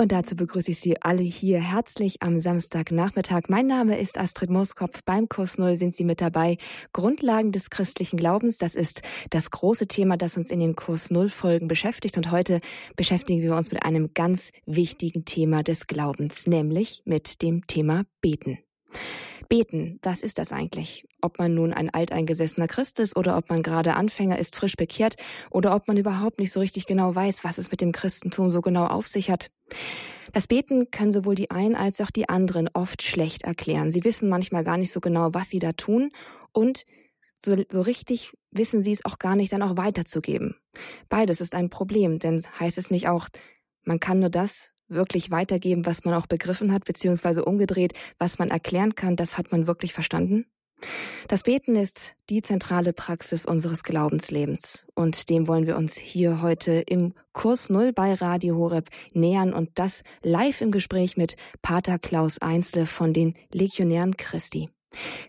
Und dazu begrüße ich Sie alle hier herzlich am Samstagnachmittag. Mein Name ist Astrid Mooskopf. Beim Kurs Null sind Sie mit dabei. Grundlagen des christlichen Glaubens, das ist das große Thema, das uns in den Kurs Null Folgen beschäftigt. Und heute beschäftigen wir uns mit einem ganz wichtigen Thema des Glaubens, nämlich mit dem Thema Beten. Beten, was ist das eigentlich? Ob man nun ein alteingesessener Christ ist oder ob man gerade Anfänger ist, frisch bekehrt oder ob man überhaupt nicht so richtig genau weiß, was es mit dem Christentum so genau auf sich hat. Das Beten können sowohl die einen als auch die anderen oft schlecht erklären. Sie wissen manchmal gar nicht so genau, was sie da tun und so, so richtig wissen sie es auch gar nicht dann auch weiterzugeben. Beides ist ein Problem, denn heißt es nicht auch, man kann nur das wirklich weitergeben, was man auch begriffen hat, beziehungsweise umgedreht, was man erklären kann, das hat man wirklich verstanden? Das Beten ist die zentrale Praxis unseres Glaubenslebens und dem wollen wir uns hier heute im Kurs Null bei Radio Horeb nähern und das live im Gespräch mit Pater Klaus Einzle von den Legionären Christi.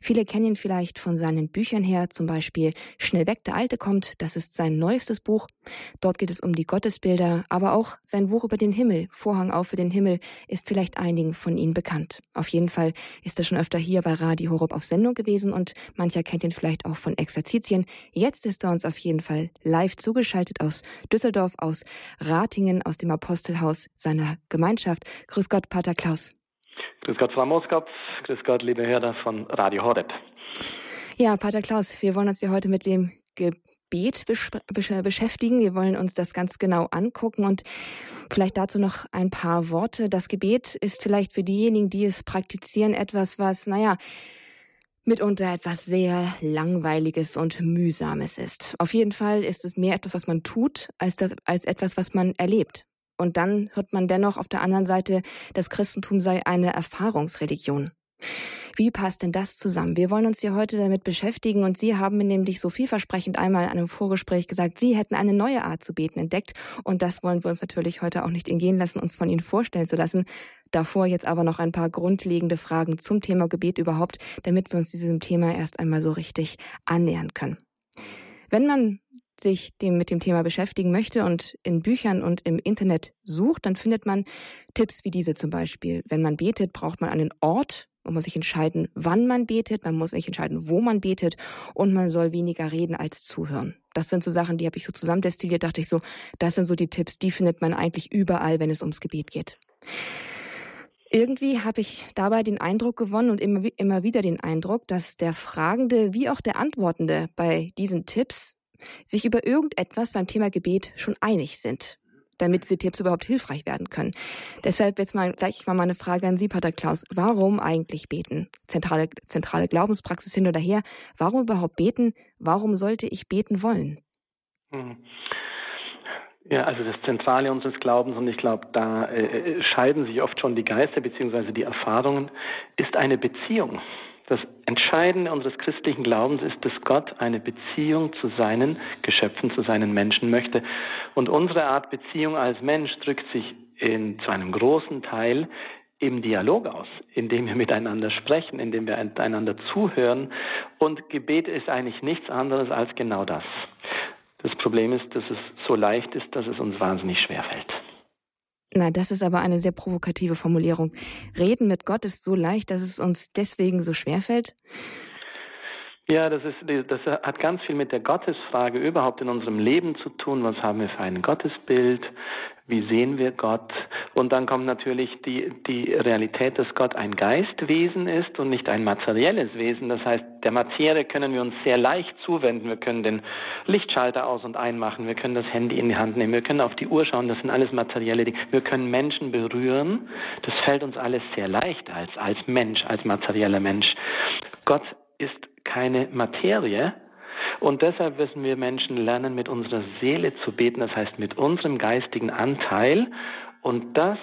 Viele kennen ihn vielleicht von seinen Büchern her, zum Beispiel Schnell weg, der Alte kommt, das ist sein neuestes Buch. Dort geht es um die Gottesbilder, aber auch sein Buch über den Himmel, Vorhang auf für den Himmel, ist vielleicht einigen von Ihnen bekannt. Auf jeden Fall ist er schon öfter hier bei Radio Horeb auf Sendung gewesen und mancher kennt ihn vielleicht auch von Exerzitien. Jetzt ist er uns auf jeden Fall live zugeschaltet aus Düsseldorf, aus Ratingen, aus dem Apostelhaus seiner Gemeinschaft. Grüß Gott, Pater Klaus. Grüß Gott, Frau Moskopf. Grüß Gott, liebe Hörer von Radio Horeb. Ja, Pater Klaus, wir wollen uns ja heute mit dem Gebet beschäftigen. Wir wollen uns das ganz genau angucken und vielleicht dazu noch ein paar Worte. Das Gebet ist vielleicht für diejenigen, die es praktizieren, etwas, was, naja, mitunter etwas sehr Langweiliges und Mühsames ist. Auf jeden Fall ist es mehr etwas, was man tut, als, das, als etwas, was man erlebt. Und dann hört man dennoch auf der anderen Seite, das Christentum sei eine Erfahrungsreligion. Wie passt denn das zusammen? Wir wollen uns hier heute damit beschäftigen und Sie haben mir nämlich so vielversprechend einmal in einem Vorgespräch gesagt, Sie hätten eine neue Art zu beten entdeckt und das wollen wir uns natürlich heute auch nicht entgehen lassen, uns von Ihnen vorstellen zu lassen. Davor jetzt aber noch ein paar grundlegende Fragen zum Thema Gebet überhaupt, damit wir uns diesem Thema erst einmal so richtig annähern können. Wenn man sich dem, mit dem Thema beschäftigen möchte und in Büchern und im Internet sucht, dann findet man Tipps wie diese zum Beispiel. Wenn man betet, braucht man einen Ort, man muss sich entscheiden, wann man betet, man muss sich entscheiden, wo man betet und man soll weniger reden als zuhören. Das sind so Sachen, die habe ich so zusammendestilliert, dachte ich so, das sind so die Tipps, die findet man eigentlich überall, wenn es ums Gebet geht. Irgendwie habe ich dabei den Eindruck gewonnen und immer, immer wieder den Eindruck, dass der Fragende wie auch der Antwortende bei diesen Tipps sich über irgendetwas beim Thema Gebet schon einig sind, damit diese Tipps überhaupt hilfreich werden können. Deshalb jetzt mal gleich mal meine Frage an Sie, Pater Klaus. Warum eigentlich beten? Zentrale, zentrale Glaubenspraxis hin oder her. Warum überhaupt beten? Warum sollte ich beten wollen? Hm. Ja, also das Zentrale unseres Glaubens, und ich glaube, da äh, scheiden sich oft schon die Geister beziehungsweise die Erfahrungen, ist eine Beziehung. Das Entscheidende unseres christlichen Glaubens ist, dass Gott eine Beziehung zu seinen Geschöpfen, zu seinen Menschen möchte. Und unsere Art Beziehung als Mensch drückt sich in, zu einem großen Teil im Dialog aus, indem wir miteinander sprechen, indem wir einander zuhören. Und Gebet ist eigentlich nichts anderes als genau das. Das Problem ist, dass es so leicht ist, dass es uns wahnsinnig schwer fällt. Na, das ist aber eine sehr provokative Formulierung. Reden mit Gott ist so leicht, dass es uns deswegen so schwer fällt? Ja, das ist, das hat ganz viel mit der Gottesfrage überhaupt in unserem Leben zu tun. Was haben wir für ein Gottesbild? Wie sehen wir Gott? Und dann kommt natürlich die, die Realität, dass Gott ein Geistwesen ist und nicht ein materielles Wesen. Das heißt, der Materie können wir uns sehr leicht zuwenden. Wir können den Lichtschalter aus und einmachen. Wir können das Handy in die Hand nehmen. Wir können auf die Uhr schauen. Das sind alles materielle Dinge. Wir können Menschen berühren. Das fällt uns alles sehr leicht als, als Mensch, als materieller Mensch. Gott ist keine Materie, und deshalb müssen wir Menschen lernen, mit unserer Seele zu beten, das heißt mit unserem geistigen Anteil. Und das,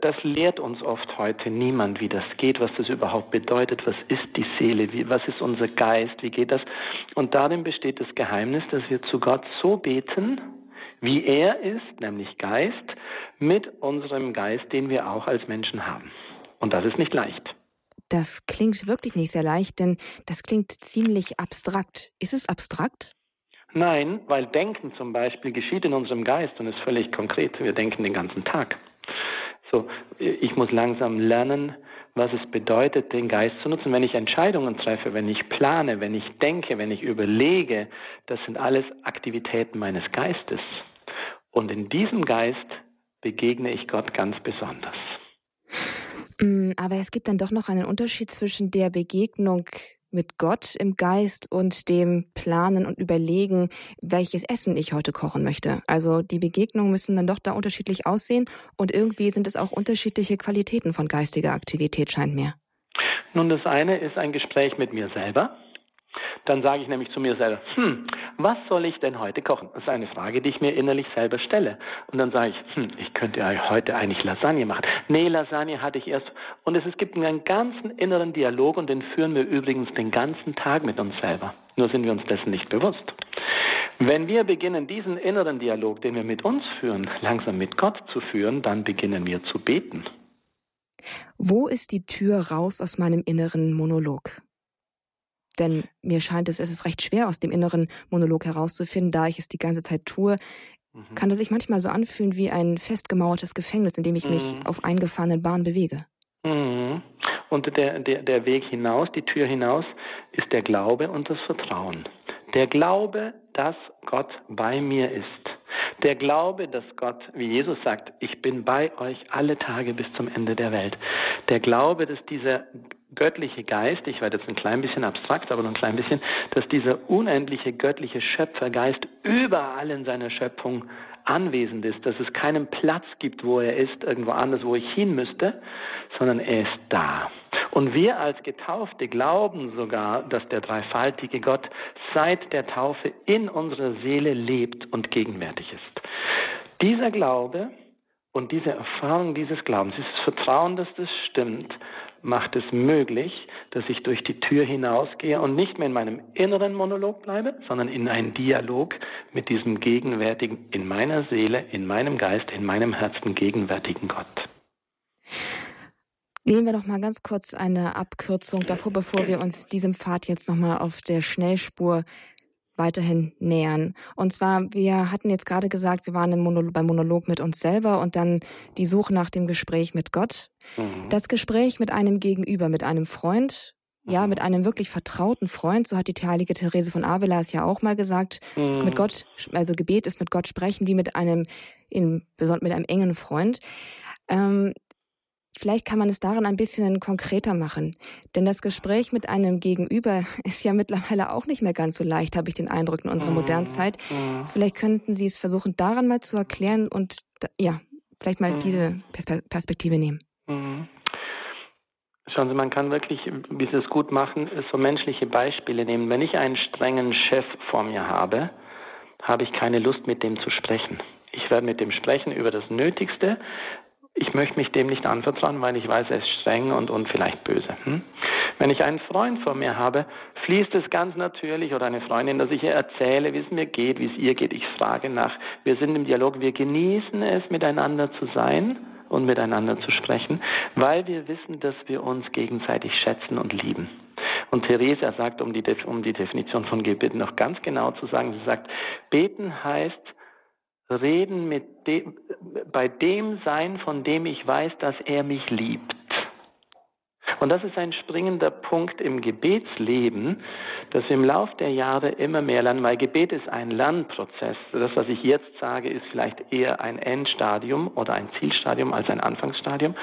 das lehrt uns oft heute niemand, wie das geht, was das überhaupt bedeutet, was ist die Seele, wie, was ist unser Geist, wie geht das. Und darin besteht das Geheimnis, dass wir zu Gott so beten, wie er ist, nämlich Geist, mit unserem Geist, den wir auch als Menschen haben. Und das ist nicht leicht. Das klingt wirklich nicht sehr leicht, denn das klingt ziemlich abstrakt. Ist es abstrakt? Nein, weil Denken zum Beispiel geschieht in unserem Geist und ist völlig konkret. Wir denken den ganzen Tag. So, ich muss langsam lernen, was es bedeutet, den Geist zu nutzen. Wenn ich Entscheidungen treffe, wenn ich plane, wenn ich denke, wenn ich überlege, das sind alles Aktivitäten meines Geistes. Und in diesem Geist begegne ich Gott ganz besonders. Mm, aber es gibt dann doch noch einen Unterschied zwischen der Begegnung mit Gott im Geist und dem Planen und Überlegen, welches Essen ich heute kochen möchte. Also die Begegnungen müssen dann doch da unterschiedlich aussehen und irgendwie sind es auch unterschiedliche Qualitäten von geistiger Aktivität, scheint mir. Nun, das eine ist ein Gespräch mit mir selber. Dann sage ich nämlich zu mir selber, hm, was soll ich denn heute kochen? Das ist eine Frage, die ich mir innerlich selber stelle. Und dann sage ich, hm, ich könnte ja heute eigentlich Lasagne machen. Nee, Lasagne hatte ich erst. Und es, es gibt einen ganzen inneren Dialog und den führen wir übrigens den ganzen Tag mit uns selber. Nur sind wir uns dessen nicht bewusst. Wenn wir beginnen, diesen inneren Dialog, den wir mit uns führen, langsam mit Gott zu führen, dann beginnen wir zu beten. Wo ist die Tür raus aus meinem inneren Monolog? Denn mir scheint es, es ist recht schwer, aus dem inneren Monolog herauszufinden, da ich es die ganze Zeit tue. Mhm. Kann es sich manchmal so anfühlen wie ein festgemauertes Gefängnis, in dem ich mhm. mich auf eingefahrenen Bahnen bewege. Mhm. Und der, der, der Weg hinaus, die Tür hinaus, ist der Glaube und das Vertrauen. Der Glaube, dass Gott bei mir ist. Der Glaube, dass Gott, wie Jesus sagt, ich bin bei euch alle Tage bis zum Ende der Welt. Der Glaube, dass dieser göttliche Geist, ich werde jetzt ein klein bisschen abstrakt, aber nur ein klein bisschen, dass dieser unendliche göttliche Schöpfergeist überall in seiner Schöpfung anwesend ist, dass es keinen Platz gibt, wo er ist, irgendwo anders, wo ich hin müsste, sondern er ist da. Und wir als Getaufte glauben sogar, dass der dreifaltige Gott seit der Taufe in unserer Seele lebt und gegenwärtig ist. Dieser Glaube und diese Erfahrung dieses Glaubens, dieses Vertrauen, dass das stimmt, macht es möglich, dass ich durch die Tür hinausgehe und nicht mehr in meinem inneren Monolog bleibe, sondern in einen Dialog mit diesem gegenwärtigen, in meiner Seele, in meinem Geist, in meinem Herzen gegenwärtigen Gott. Nehmen wir noch mal ganz kurz eine Abkürzung davor, bevor wir uns diesem Pfad jetzt noch mal auf der Schnellspur weiterhin nähern. Und zwar, wir hatten jetzt gerade gesagt, wir waren im Monolog, beim Monolog mit uns selber und dann die Suche nach dem Gespräch mit Gott. Mhm. Das Gespräch mit einem Gegenüber, mit einem Freund, ja, mhm. mit einem wirklich vertrauten Freund, so hat die heilige Therese von Avila es ja auch mal gesagt, mhm. mit Gott, also Gebet ist mit Gott sprechen, wie mit einem, in, mit einem engen Freund. Ähm, Vielleicht kann man es daran ein bisschen konkreter machen. Denn das Gespräch mit einem Gegenüber ist ja mittlerweile auch nicht mehr ganz so leicht, habe ich den Eindruck in unserer modernen mhm. Zeit. Mhm. Vielleicht könnten Sie es versuchen, daran mal zu erklären und ja, vielleicht mal diese mhm. Perspektive nehmen. Schauen Sie, man kann wirklich, wie Sie es gut machen, so menschliche Beispiele nehmen. Wenn ich einen strengen Chef vor mir habe, habe ich keine Lust, mit dem zu sprechen. Ich werde mit dem sprechen über das Nötigste, ich möchte mich dem nicht anvertrauen, weil ich weiß, er ist streng und, und vielleicht böse. Hm? Wenn ich einen Freund vor mir habe, fließt es ganz natürlich oder eine Freundin, dass ich ihr erzähle, wie es mir geht, wie es ihr geht. Ich frage nach. Wir sind im Dialog, wir genießen es, miteinander zu sein und miteinander zu sprechen, weil wir wissen, dass wir uns gegenseitig schätzen und lieben. Und Theresa sagt, um die, um die Definition von Gebet noch ganz genau zu sagen, sie sagt, beten heißt, reden mit dem, bei dem sein, von dem ich weiß, dass er mich liebt. Und das ist ein springender Punkt im Gebetsleben, dass wir im Lauf der Jahre immer mehr lernen, weil Gebet ist ein Lernprozess. Das, was ich jetzt sage, ist vielleicht eher ein Endstadium oder ein Zielstadium als ein Anfangsstadium,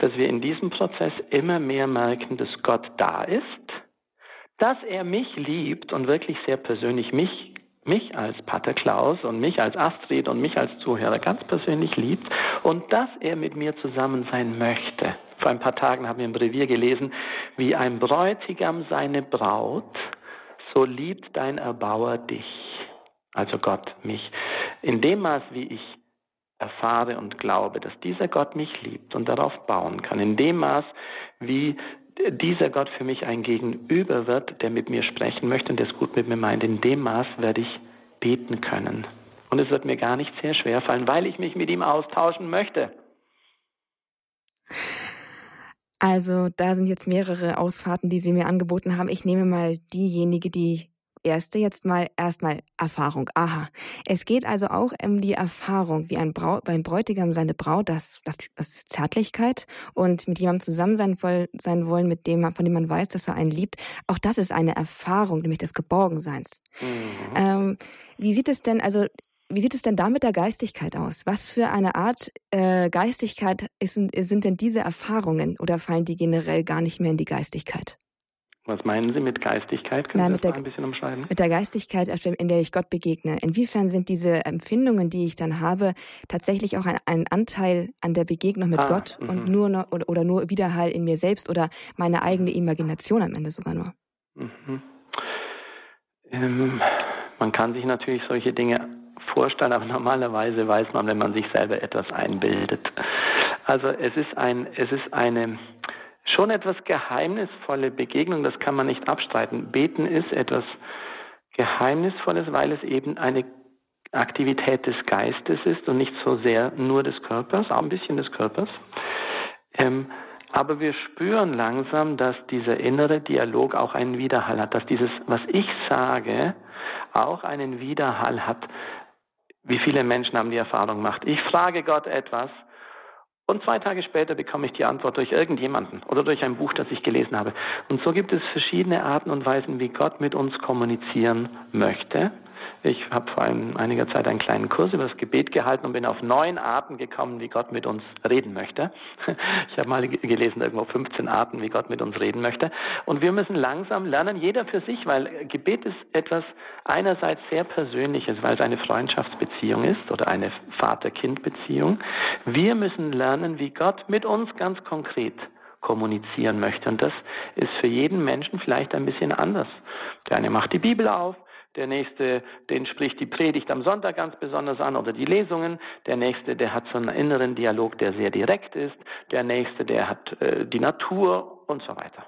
dass wir in diesem Prozess immer mehr merken, dass Gott da ist, dass er mich liebt und wirklich sehr persönlich mich mich als Pater Klaus und mich als Astrid und mich als Zuhörer ganz persönlich liebt und dass er mit mir zusammen sein möchte. Vor ein paar Tagen haben wir im Brevier gelesen, wie ein Bräutigam seine Braut, so liebt dein Erbauer dich, also Gott mich. In dem Maß, wie ich erfahre und glaube, dass dieser Gott mich liebt und darauf bauen kann, in dem Maß, wie dieser Gott für mich ein Gegenüber wird, der mit mir sprechen möchte und es gut mit mir meint, in dem Maß werde ich beten können. Und es wird mir gar nicht sehr schwer fallen, weil ich mich mit ihm austauschen möchte. Also da sind jetzt mehrere Ausfahrten, die Sie mir angeboten haben. Ich nehme mal diejenige, die Erste jetzt mal erstmal Erfahrung. Aha. Es geht also auch um die Erfahrung, wie ein, Brau ein Bräutigam seine Braut, das, das, das ist Zärtlichkeit und mit jemandem zusammen sein, voll, sein wollen, mit dem, von dem man weiß, dass er einen liebt. Auch das ist eine Erfahrung, nämlich des Geborgenseins. Mhm. Ähm, wie sieht es denn, also wie sieht es denn da mit der Geistigkeit aus? Was für eine Art äh, Geistigkeit ist, sind denn diese Erfahrungen oder fallen die generell gar nicht mehr in die Geistigkeit? Was meinen Sie mit Geistigkeit? Können Nein, Sie mit das der, ein bisschen umschreiben? Mit der Geistigkeit, in der ich Gott begegne. Inwiefern sind diese Empfindungen, die ich dann habe, tatsächlich auch ein, ein Anteil an der Begegnung mit ah, Gott m und mhm. nur noch, oder, oder, nur Widerhall in mir selbst oder meine eigene Imagination am Ende sogar nur? Mhm. Ähm, man kann sich natürlich solche Dinge vorstellen, aber normalerweise weiß man, wenn man sich selber etwas einbildet. Also es ist ein, es ist eine schon etwas geheimnisvolle Begegnung, das kann man nicht abstreiten. Beten ist etwas Geheimnisvolles, weil es eben eine Aktivität des Geistes ist und nicht so sehr nur des Körpers, auch ein bisschen des Körpers. Ähm, aber wir spüren langsam, dass dieser innere Dialog auch einen Widerhall hat, dass dieses, was ich sage, auch einen Widerhall hat. Wie viele Menschen haben die Erfahrung gemacht? Ich frage Gott etwas und zwei Tage später bekomme ich die Antwort durch irgendjemanden oder durch ein Buch, das ich gelesen habe. Und so gibt es verschiedene Arten und Weisen, wie Gott mit uns kommunizieren möchte. Ich habe vor einiger Zeit einen kleinen Kurs über das Gebet gehalten und bin auf neun Arten gekommen, wie Gott mit uns reden möchte. Ich habe mal gelesen, irgendwo 15 Arten, wie Gott mit uns reden möchte. Und wir müssen langsam lernen, jeder für sich, weil Gebet ist etwas einerseits sehr Persönliches, weil es eine Freundschaftsbeziehung ist oder eine Vater-Kind-Beziehung. Wir müssen lernen, wie Gott mit uns ganz konkret kommunizieren möchte. Und das ist für jeden Menschen vielleicht ein bisschen anders. Der eine macht die Bibel auf, der nächste, den spricht die Predigt am Sonntag ganz besonders an oder die Lesungen, der nächste, der hat so einen inneren Dialog, der sehr direkt ist, der nächste, der hat äh, die Natur und so weiter.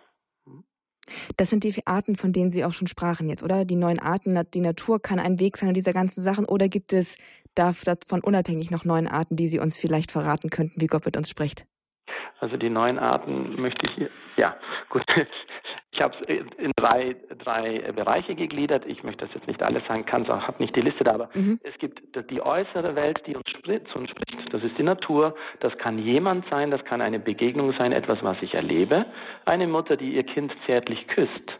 Das sind die Arten, von denen Sie auch schon sprachen jetzt, oder? Die neuen Arten, die Natur kann ein Weg sein an dieser ganzen Sachen, oder gibt es davon unabhängig noch neuen Arten, die Sie uns vielleicht verraten könnten, wie Gott mit uns spricht? Also die neuen Arten möchte ich hier, ja, gut. Ich habe es in drei, drei Bereiche gegliedert. Ich möchte das jetzt nicht alles sagen, kann habe nicht die Liste da, aber mhm. es gibt die äußere Welt, die uns zu uns spricht. Das ist die Natur. Das kann jemand sein, das kann eine Begegnung sein, etwas, was ich erlebe. Eine Mutter, die ihr Kind zärtlich küsst,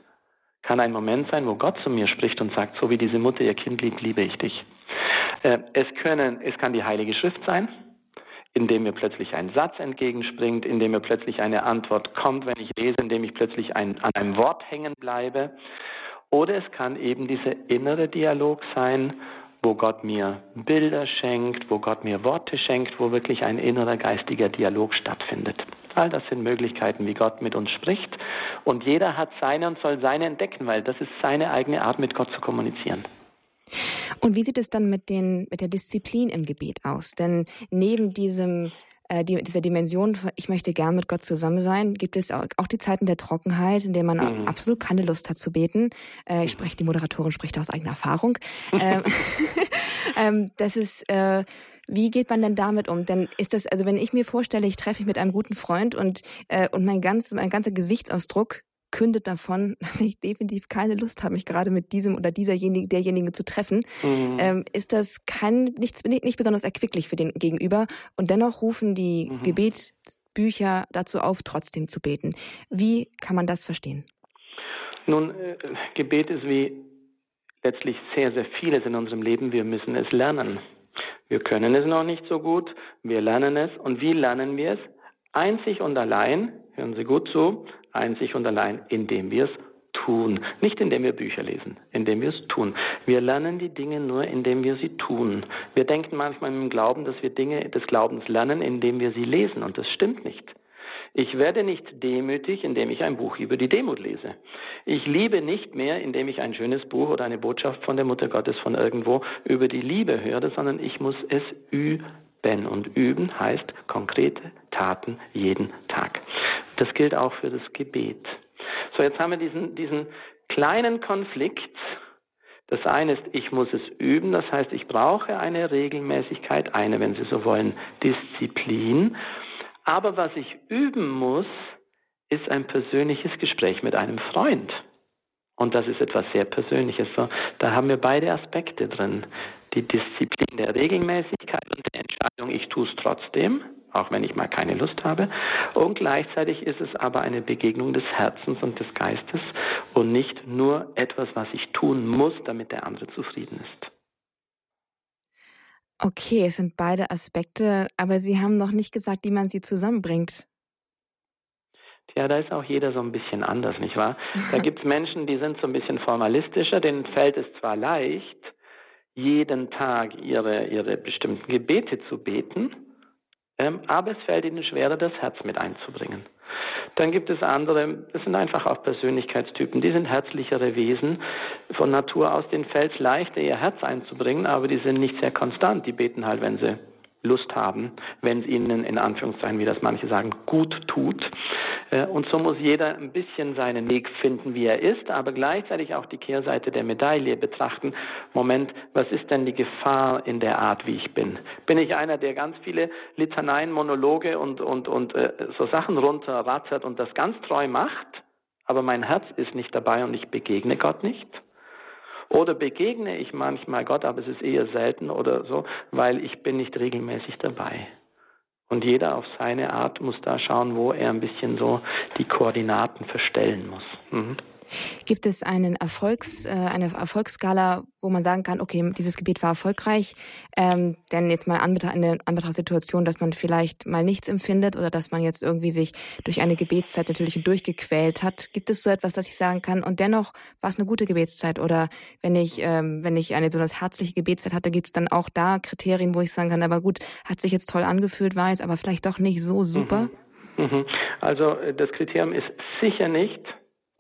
kann ein Moment sein, wo Gott zu mir spricht und sagt, so wie diese Mutter ihr Kind liebt, liebe ich dich. Äh, es können, es kann die Heilige Schrift sein indem mir plötzlich ein Satz entgegenspringt, indem mir plötzlich eine Antwort kommt, wenn ich lese, indem ich plötzlich ein, an einem Wort hängen bleibe. Oder es kann eben dieser innere Dialog sein, wo Gott mir Bilder schenkt, wo Gott mir Worte schenkt, wo wirklich ein innerer geistiger Dialog stattfindet. All das sind Möglichkeiten, wie Gott mit uns spricht. Und jeder hat seine und soll seine entdecken, weil das ist seine eigene Art, mit Gott zu kommunizieren. Und wie sieht es dann mit, den, mit der Disziplin im Gebet aus? Denn neben diesem äh, die, dieser Dimension, ich möchte gern mit Gott zusammen sein, gibt es auch, auch die Zeiten der Trockenheit, in denen man mhm. absolut keine Lust hat zu beten. Äh, ich spreche, die Moderatorin spricht aus eigener Erfahrung. ähm, ähm, das ist, äh, wie geht man denn damit um? Denn ist das, also wenn ich mir vorstelle, ich treffe mich mit einem guten Freund und, äh, und mein, ganz, mein ganzer Gesichtsausdruck kündet davon, dass ich definitiv keine Lust habe, mich gerade mit diesem oder dieserjenigen, derjenigen zu treffen, mhm. ähm, ist das kein, nicht, nicht besonders erquicklich für den Gegenüber. Und dennoch rufen die mhm. Gebetsbücher dazu auf, trotzdem zu beten. Wie kann man das verstehen? Nun, äh, Gebet ist wie letztlich sehr, sehr vieles in unserem Leben. Wir müssen es lernen. Wir können es noch nicht so gut. Wir lernen es. Und wie lernen wir es? Einzig und allein, hören Sie gut zu, einzig und allein, indem wir es tun. Nicht indem wir Bücher lesen, indem wir es tun. Wir lernen die Dinge nur, indem wir sie tun. Wir denken manchmal im Glauben, dass wir Dinge des Glaubens lernen, indem wir sie lesen. Und das stimmt nicht. Ich werde nicht demütig, indem ich ein Buch über die Demut lese. Ich liebe nicht mehr, indem ich ein schönes Buch oder eine Botschaft von der Mutter Gottes von irgendwo über die Liebe höre, sondern ich muss es üben. Und üben heißt konkrete Taten jeden Tag. Das gilt auch für das Gebet. So, jetzt haben wir diesen, diesen kleinen Konflikt. Das eine ist, ich muss es üben, das heißt, ich brauche eine Regelmäßigkeit, eine, wenn Sie so wollen, Disziplin. Aber was ich üben muss, ist ein persönliches Gespräch mit einem Freund. Und das ist etwas sehr Persönliches. So, da haben wir beide Aspekte drin. Die Disziplin der Regelmäßigkeit und der Entscheidung, ich tue es trotzdem, auch wenn ich mal keine Lust habe. Und gleichzeitig ist es aber eine Begegnung des Herzens und des Geistes und nicht nur etwas, was ich tun muss, damit der andere zufrieden ist. Okay, es sind beide Aspekte, aber Sie haben noch nicht gesagt, wie man sie zusammenbringt. Ja, da ist auch jeder so ein bisschen anders, nicht wahr? Da gibt es Menschen, die sind so ein bisschen formalistischer, denen fällt es zwar leicht, jeden Tag ihre, ihre bestimmten Gebete zu beten, ähm, aber es fällt ihnen schwerer, das Herz mit einzubringen. Dann gibt es andere, das sind einfach auch Persönlichkeitstypen, die sind herzlichere Wesen von Natur aus, denen fällt es leichter, ihr Herz einzubringen, aber die sind nicht sehr konstant, die beten halt, wenn sie Lust haben, wenn es ihnen in Anführungszeichen, wie das manche sagen, gut tut. Äh, und so muss jeder ein bisschen seinen Weg finden, wie er ist, aber gleichzeitig auch die Kehrseite der Medaille betrachten. Moment, was ist denn die Gefahr in der Art, wie ich bin? Bin ich einer, der ganz viele Litaneien, Monologe und, und, und äh, so Sachen runterrattert und das ganz treu macht, aber mein Herz ist nicht dabei und ich begegne Gott nicht? Oder begegne ich manchmal Gott, aber es ist eher selten oder so, weil ich bin nicht regelmäßig dabei. Und jeder auf seine Art muss da schauen, wo er ein bisschen so die Koordinaten verstellen muss. Mhm. Gibt es einen Erfolgs, äh, eine Erfolgsskala, wo man sagen kann, okay, dieses Gebet war erfolgreich, ähm, denn jetzt mal an eine Anbetracht Situation, dass man vielleicht mal nichts empfindet oder dass man jetzt irgendwie sich durch eine Gebetszeit natürlich durchgequält hat. Gibt es so etwas, dass ich sagen kann und dennoch war es eine gute Gebetszeit oder wenn ich, ähm, wenn ich eine besonders herzliche Gebetszeit hatte, gibt es dann auch da Kriterien, wo ich sagen kann, aber gut, hat sich jetzt toll angefühlt, war es aber vielleicht doch nicht so super? Mhm. Mhm. Also äh, das Kriterium ist sicher nicht,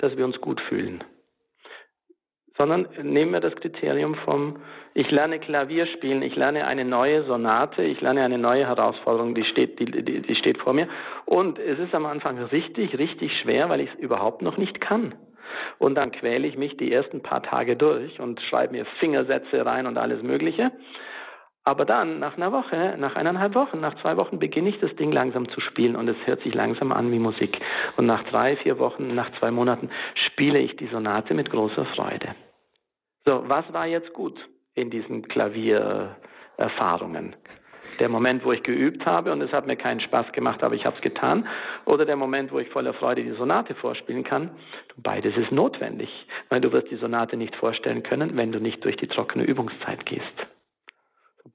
dass wir uns gut fühlen. Sondern nehmen wir das Kriterium vom, ich lerne Klavier spielen, ich lerne eine neue Sonate, ich lerne eine neue Herausforderung, die steht, die, die, die steht vor mir. Und es ist am Anfang richtig, richtig schwer, weil ich es überhaupt noch nicht kann. Und dann quäle ich mich die ersten paar Tage durch und schreibe mir Fingersätze rein und alles Mögliche. Aber dann, nach einer Woche, nach eineinhalb Wochen, nach zwei Wochen beginne ich das Ding langsam zu spielen und es hört sich langsam an wie Musik. Und nach drei, vier Wochen, nach zwei Monaten spiele ich die Sonate mit großer Freude. So, was war jetzt gut in diesen Klaviererfahrungen? Der Moment, wo ich geübt habe und es hat mir keinen Spaß gemacht, aber ich habe es getan. Oder der Moment, wo ich voller Freude die Sonate vorspielen kann. Beides ist notwendig, weil du wirst die Sonate nicht vorstellen können, wenn du nicht durch die trockene Übungszeit gehst.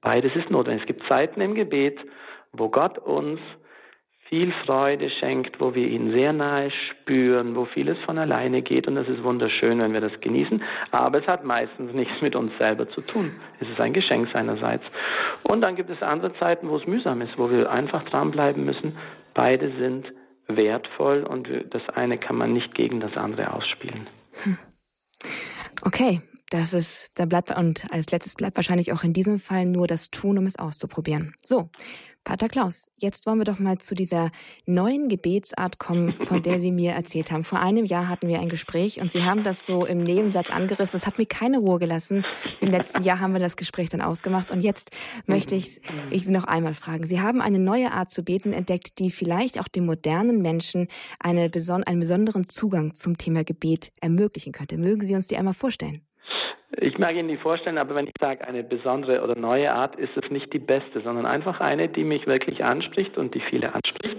Beides ist notwendig. Es gibt Zeiten im Gebet, wo Gott uns viel Freude schenkt, wo wir ihn sehr nahe spüren, wo vieles von alleine geht und das ist wunderschön, wenn wir das genießen. Aber es hat meistens nichts mit uns selber zu tun. Es ist ein Geschenk seinerseits. Und dann gibt es andere Zeiten, wo es mühsam ist, wo wir einfach dranbleiben müssen. Beide sind wertvoll und das eine kann man nicht gegen das andere ausspielen. Hm. Okay, das ist, da bleibt, und als letztes bleibt wahrscheinlich auch in diesem Fall nur das Tun, um es auszuprobieren. So. Pater Klaus, jetzt wollen wir doch mal zu dieser neuen Gebetsart kommen, von der Sie mir erzählt haben. Vor einem Jahr hatten wir ein Gespräch und Sie haben das so im Nebensatz angerissen. Das hat mir keine Ruhe gelassen. Im letzten Jahr haben wir das Gespräch dann ausgemacht und jetzt möchte ich, ich Sie noch einmal fragen. Sie haben eine neue Art zu beten entdeckt, die vielleicht auch dem modernen Menschen eine einen besonderen Zugang zum Thema Gebet ermöglichen könnte. Mögen Sie uns die einmal vorstellen? Ich mag Ihnen die vorstellen, aber wenn ich sage eine besondere oder neue Art, ist es nicht die beste, sondern einfach eine, die mich wirklich anspricht und die viele anspricht.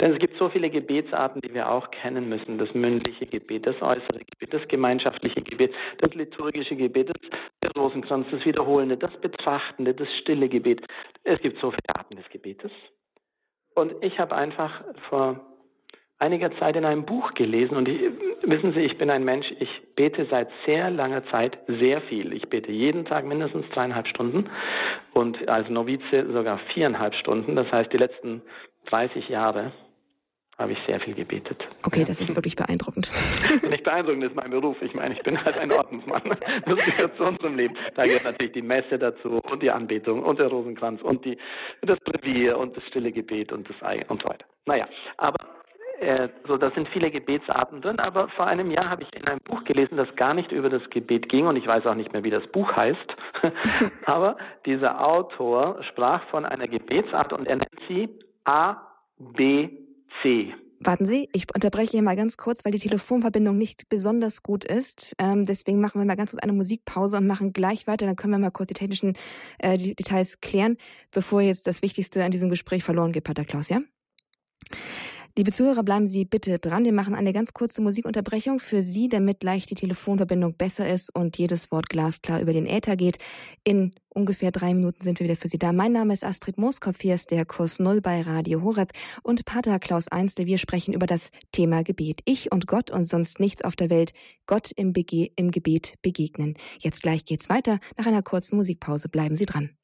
Denn es gibt so viele Gebetsarten, die wir auch kennen müssen. Das mündliche Gebet, das äußere Gebet, das gemeinschaftliche Gebet, das liturgische Gebet, das, Rosenkranz, das Wiederholende, das Betrachtende, das stille Gebet. Es gibt so viele Arten des Gebetes. Und ich habe einfach vor einiger Zeit in einem Buch gelesen und ich, wissen Sie, ich bin ein Mensch, ich bete seit sehr langer Zeit sehr viel. Ich bete jeden Tag mindestens dreieinhalb Stunden und als Novize sogar viereinhalb Stunden. Das heißt, die letzten 30 Jahre habe ich sehr viel gebetet. Okay, das ist wirklich beeindruckend. Nicht beeindruckend ist mein Beruf. Ich meine, ich bin halt ein Ordensmann. Das gehört zu unserem Leben. Da gehört natürlich die Messe dazu und die Anbetung und der Rosenkranz und die, das Brevier und das stille Gebet und das Ei und so weiter. Naja, aber äh, so, da sind viele Gebetsarten drin, aber vor einem Jahr habe ich in einem Buch gelesen, das gar nicht über das Gebet ging und ich weiß auch nicht mehr, wie das Buch heißt. aber dieser Autor sprach von einer Gebetsart und er nennt sie A, B, C. Warten Sie, ich unterbreche hier mal ganz kurz, weil die Telefonverbindung nicht besonders gut ist. Ähm, deswegen machen wir mal ganz kurz eine Musikpause und machen gleich weiter. Dann können wir mal kurz die technischen äh, die Details klären, bevor jetzt das Wichtigste an diesem Gespräch verloren geht, Pater Klaus, ja? Liebe Zuhörer, bleiben Sie bitte dran. Wir machen eine ganz kurze Musikunterbrechung für Sie, damit gleich die Telefonverbindung besser ist und jedes Wort glasklar über den Äther geht. In ungefähr drei Minuten sind wir wieder für Sie da. Mein Name ist Astrid Mooskopf. Hier ist der Kurs Null bei Radio Horeb und Pater Klaus Einzel. Wir sprechen über das Thema Gebet. Ich und Gott und sonst nichts auf der Welt. Gott im, Bege im Gebet begegnen. Jetzt gleich geht's weiter. Nach einer kurzen Musikpause bleiben Sie dran.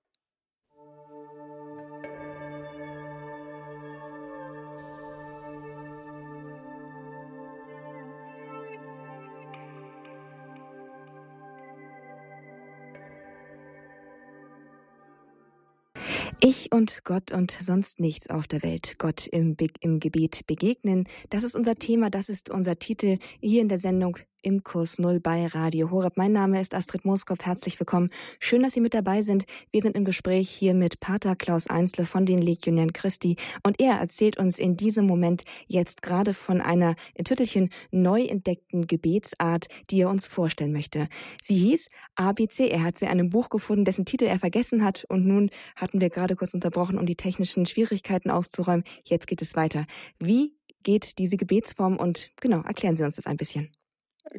Ich und Gott und sonst nichts auf der Welt. Gott im, Be im Gebet begegnen. Das ist unser Thema, das ist unser Titel hier in der Sendung im Kurs Null bei Radio Horeb. Mein Name ist Astrid Moskow. Herzlich willkommen. Schön, dass Sie mit dabei sind. Wir sind im Gespräch hier mit Pater Klaus Einzle von den Legionären Christi und er erzählt uns in diesem Moment jetzt gerade von einer in Tüttelchen neu entdeckten Gebetsart, die er uns vorstellen möchte. Sie hieß ABC. Er hat sie in einem Buch gefunden, dessen Titel er vergessen hat und nun hatten wir gerade kurz unterbrochen, um die technischen Schwierigkeiten auszuräumen. Jetzt geht es weiter. Wie geht diese Gebetsform und genau, erklären Sie uns das ein bisschen.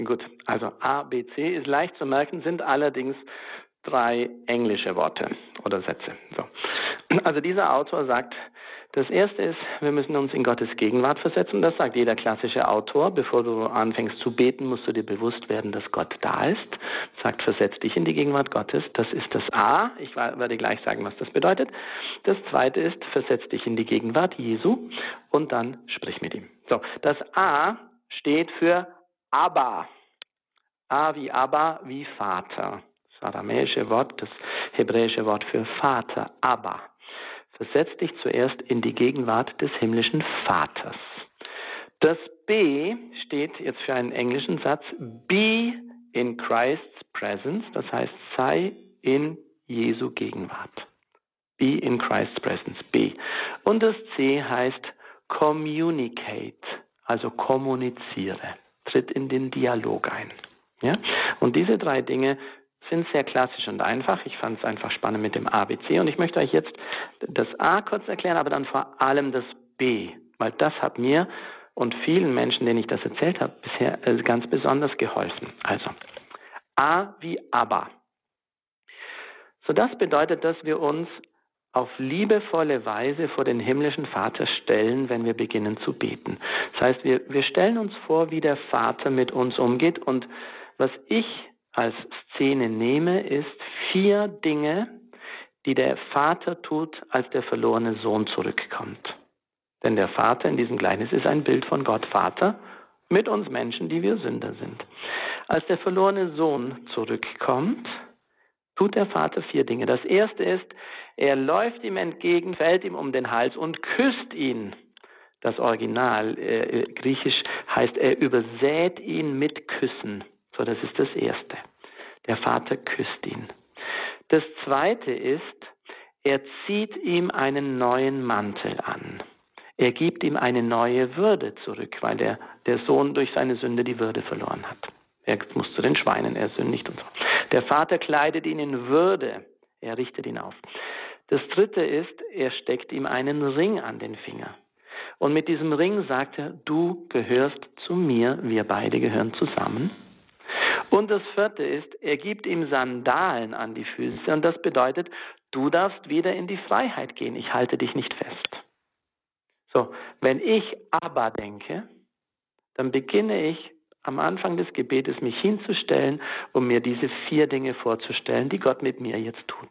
Gut, also A, B, C ist leicht zu merken, sind allerdings drei englische Worte oder Sätze. So. Also dieser Autor sagt, das erste ist, wir müssen uns in Gottes Gegenwart versetzen. Das sagt jeder klassische Autor. Bevor du anfängst zu beten, musst du dir bewusst werden, dass Gott da ist. Sagt, versetz dich in die Gegenwart Gottes. Das ist das A. Ich werde gleich sagen, was das bedeutet. Das zweite ist, versetz dich in die Gegenwart Jesu und dann sprich mit ihm. So. Das A steht für Abba. A wie Abba, wie Vater. Das aramäische Wort, das hebräische Wort für Vater, Abba. Versetz dich zuerst in die Gegenwart des himmlischen Vaters. Das B steht jetzt für einen englischen Satz, be in Christ's presence, das heißt, sei in Jesu Gegenwart. Be in Christ's presence, B. Und das C heißt communicate, also kommuniziere tritt in den Dialog ein. Ja? Und diese drei Dinge sind sehr klassisch und einfach. Ich fand es einfach spannend mit dem ABC und ich möchte euch jetzt das A kurz erklären, aber dann vor allem das B, weil das hat mir und vielen Menschen, denen ich das erzählt habe, bisher äh, ganz besonders geholfen. Also A wie Aber. So das bedeutet, dass wir uns auf liebevolle Weise vor den himmlischen Vater stellen, wenn wir beginnen zu beten. Das heißt, wir, wir stellen uns vor, wie der Vater mit uns umgeht. Und was ich als Szene nehme, ist vier Dinge, die der Vater tut, als der verlorene Sohn zurückkommt. Denn der Vater in diesem Gleichnis ist ein Bild von Gott Vater mit uns Menschen, die wir Sünder sind. Als der verlorene Sohn zurückkommt, tut der Vater vier Dinge. Das erste ist, er läuft ihm entgegen, fällt ihm um den Hals und küsst ihn. Das Original äh, äh, griechisch heißt, er übersät ihn mit Küssen. So, das ist das Erste. Der Vater küsst ihn. Das Zweite ist, er zieht ihm einen neuen Mantel an. Er gibt ihm eine neue Würde zurück, weil der, der Sohn durch seine Sünde die Würde verloren hat. Er muss zu den Schweinen, er sündigt und so. Der Vater kleidet ihn in Würde, er richtet ihn auf. Das dritte ist, er steckt ihm einen Ring an den Finger. Und mit diesem Ring sagt er, du gehörst zu mir, wir beide gehören zusammen. Und das vierte ist, er gibt ihm Sandalen an die Füße und das bedeutet, du darfst wieder in die Freiheit gehen, ich halte dich nicht fest. So, wenn ich aber denke, dann beginne ich am Anfang des Gebetes mich hinzustellen, um mir diese vier Dinge vorzustellen, die Gott mit mir jetzt tut.